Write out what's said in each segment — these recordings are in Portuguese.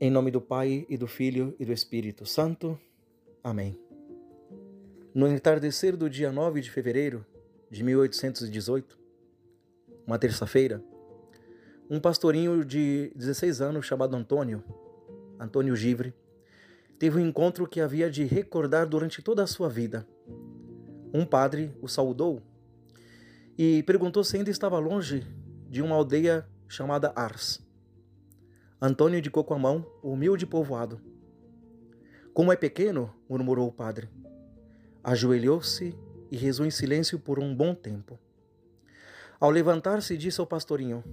Em nome do Pai e do Filho e do Espírito Santo. Amém. No entardecer do dia 9 de fevereiro de 1818, uma terça-feira, um pastorinho de 16 anos chamado Antônio, Antônio Givre, teve um encontro que havia de recordar durante toda a sua vida. Um padre o saudou e perguntou se ainda estava longe de uma aldeia chamada Ars. Antônio indicou com a mão o humilde povoado. Como é pequeno, murmurou o padre. Ajoelhou-se e rezou em silêncio por um bom tempo. Ao levantar-se, disse ao pastorinho: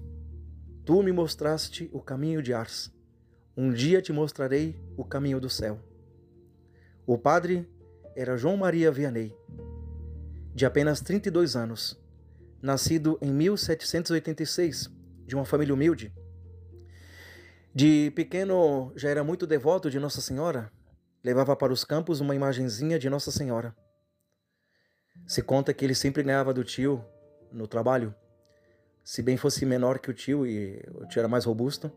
Tu me mostraste o caminho de Ars. Um dia te mostrarei o caminho do céu. O padre era João Maria Vianney, de apenas 32 anos, nascido em 1786, de uma família humilde. De pequeno já era muito devoto de Nossa Senhora, levava para os campos uma imagenzinha de Nossa Senhora. Se conta que ele sempre ganhava do tio no trabalho. Se bem fosse menor que o tio e o tio era mais robusto,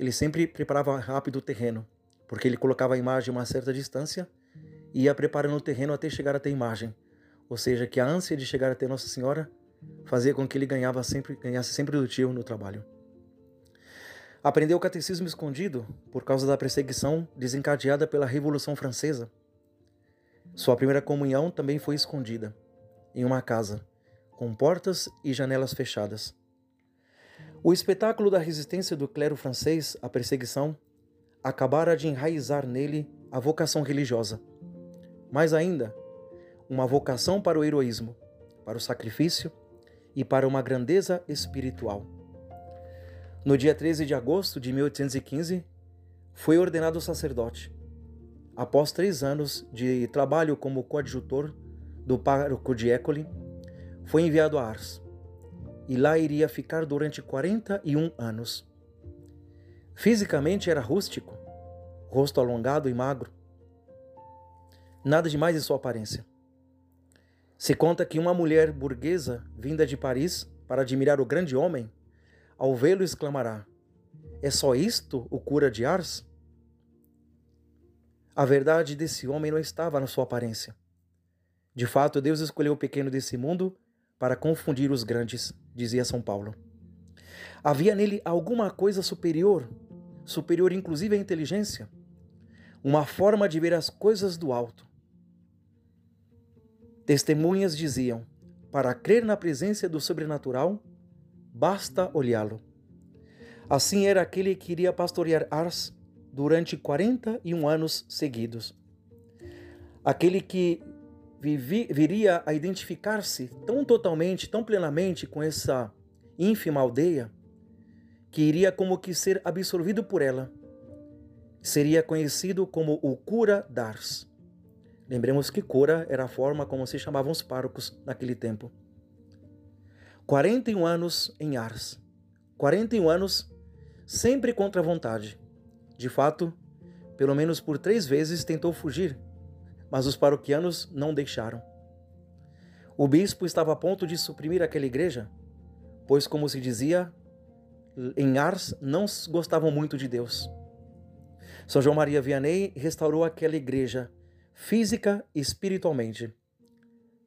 ele sempre preparava rápido o terreno, porque ele colocava a imagem a uma certa distância e ia preparando o terreno até chegar até a imagem. Ou seja, que a ânsia de chegar até Nossa Senhora fazia com que ele ganhava sempre, ganhasse sempre do tio no trabalho. Aprendeu o catecismo escondido por causa da perseguição desencadeada pela Revolução Francesa. Sua primeira comunhão também foi escondida, em uma casa, com portas e janelas fechadas. O espetáculo da resistência do clero francês à perseguição acabara de enraizar nele a vocação religiosa. Mais ainda, uma vocação para o heroísmo, para o sacrifício e para uma grandeza espiritual. No dia 13 de agosto de 1815, foi ordenado sacerdote. Após três anos de trabalho como coadjutor do pároco de École, foi enviado a Ars e lá iria ficar durante 41 anos. Fisicamente era rústico, rosto alongado e magro. Nada demais em sua aparência. Se conta que uma mulher burguesa vinda de Paris para admirar o grande homem ao vê-lo exclamará: É só isto o cura de Ars? A verdade desse homem não estava na sua aparência. De fato, Deus escolheu o pequeno desse mundo para confundir os grandes, dizia São Paulo. Havia nele alguma coisa superior, superior inclusive à inteligência, uma forma de ver as coisas do alto. Testemunhas diziam: para crer na presença do sobrenatural, basta olhá-lo. Assim era aquele que iria pastorear Ars durante 41 anos seguidos. Aquele que vivi, viria a identificar-se tão totalmente, tão plenamente com essa ínfima aldeia, que iria como que ser absorvido por ela. Seria conhecido como o cura d'Ars. Lembremos que cura era a forma como se chamavam os párocos naquele tempo. 41 anos em Ars. 41 anos sempre contra a vontade. De fato, pelo menos por três vezes tentou fugir, mas os paroquianos não deixaram. O bispo estava a ponto de suprimir aquela igreja, pois, como se dizia, em Ars não gostavam muito de Deus. São João Maria Vianney restaurou aquela igreja física e espiritualmente.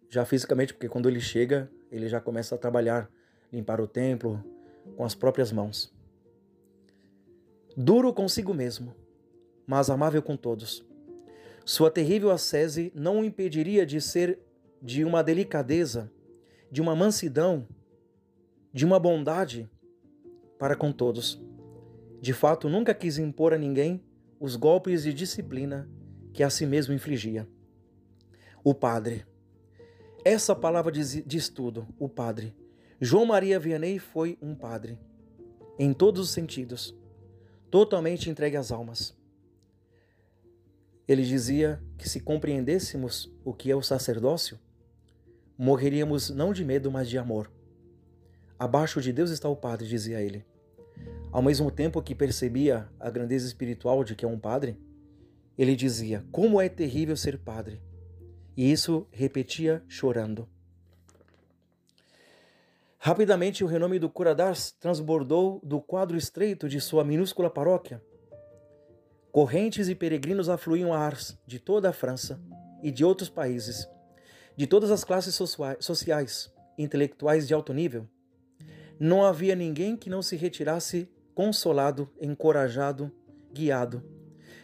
Já fisicamente, porque quando ele chega, ele já começa a trabalhar, limpar o templo com as próprias mãos. Duro consigo mesmo, mas amável com todos. Sua terrível ascese não o impediria de ser de uma delicadeza, de uma mansidão, de uma bondade para com todos. De fato, nunca quis impor a ninguém os golpes de disciplina que a si mesmo infligia. O padre essa palavra diz, diz tudo, o padre. João Maria Vianney foi um padre, em todos os sentidos, totalmente entregue às almas. Ele dizia que se compreendêssemos o que é o sacerdócio, morreríamos não de medo, mas de amor. Abaixo de Deus está o padre, dizia ele. Ao mesmo tempo que percebia a grandeza espiritual de que é um padre, ele dizia: Como é terrível ser padre! E isso repetia chorando. Rapidamente o renome do Curadars transbordou do quadro estreito de sua minúscula paróquia, Correntes e peregrinos afluíam a Ars de toda a França e de outros países, de todas as classes sociais intelectuais de alto nível. Não havia ninguém que não se retirasse consolado, encorajado, guiado.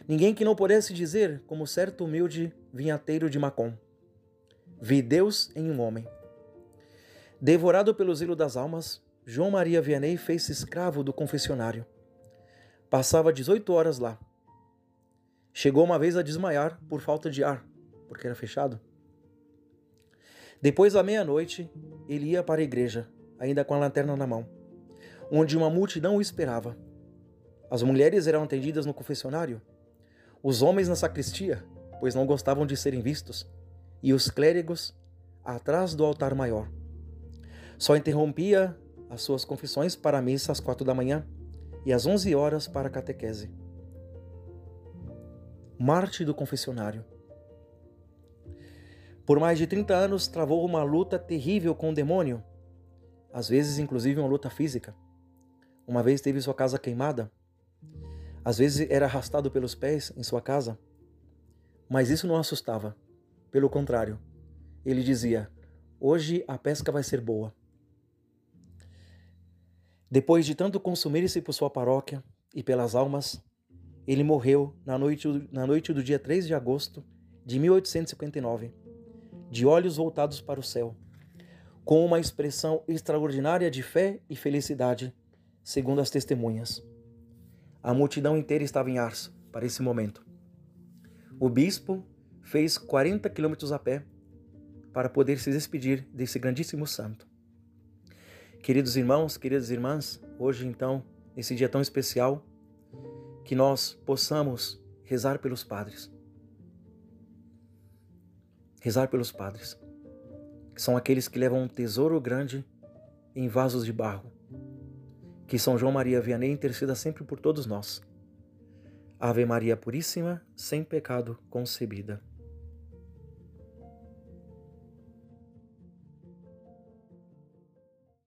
Ninguém que não pudesse dizer, como certo humilde vinhateiro de Macon: Vi Deus em um homem. Devorado pelo zelo das almas, João Maria Vianney fez-se escravo do confessionário. Passava 18 horas lá. Chegou uma vez a desmaiar por falta de ar, porque era fechado. Depois da meia-noite, ele ia para a igreja, ainda com a lanterna na mão, onde uma multidão o esperava. As mulheres eram atendidas no confessionário, os homens na sacristia, pois não gostavam de serem vistos, e os clérigos atrás do altar maior. Só interrompia as suas confissões para a missa às quatro da manhã e às onze horas para a catequese. Marte do confessionário. Por mais de 30 anos travou uma luta terrível com o demônio, às vezes inclusive uma luta física. Uma vez teve sua casa queimada, às vezes era arrastado pelos pés em sua casa, mas isso não assustava. Pelo contrário, ele dizia: Hoje a pesca vai ser boa. Depois de tanto consumir-se por sua paróquia e pelas almas, ele morreu na noite, na noite do dia 3 de agosto de 1859, de olhos voltados para o céu, com uma expressão extraordinária de fé e felicidade, segundo as testemunhas. A multidão inteira estava em Ars para esse momento. O bispo fez 40 quilômetros a pé para poder se despedir desse grandíssimo santo. Queridos irmãos, queridas irmãs, hoje então, nesse dia tão especial, que nós possamos rezar pelos padres. Rezar pelos padres, são aqueles que levam um tesouro grande em vasos de barro. Que São João Maria Vianney interceda sempre por todos nós. Ave Maria Puríssima, sem pecado concebida.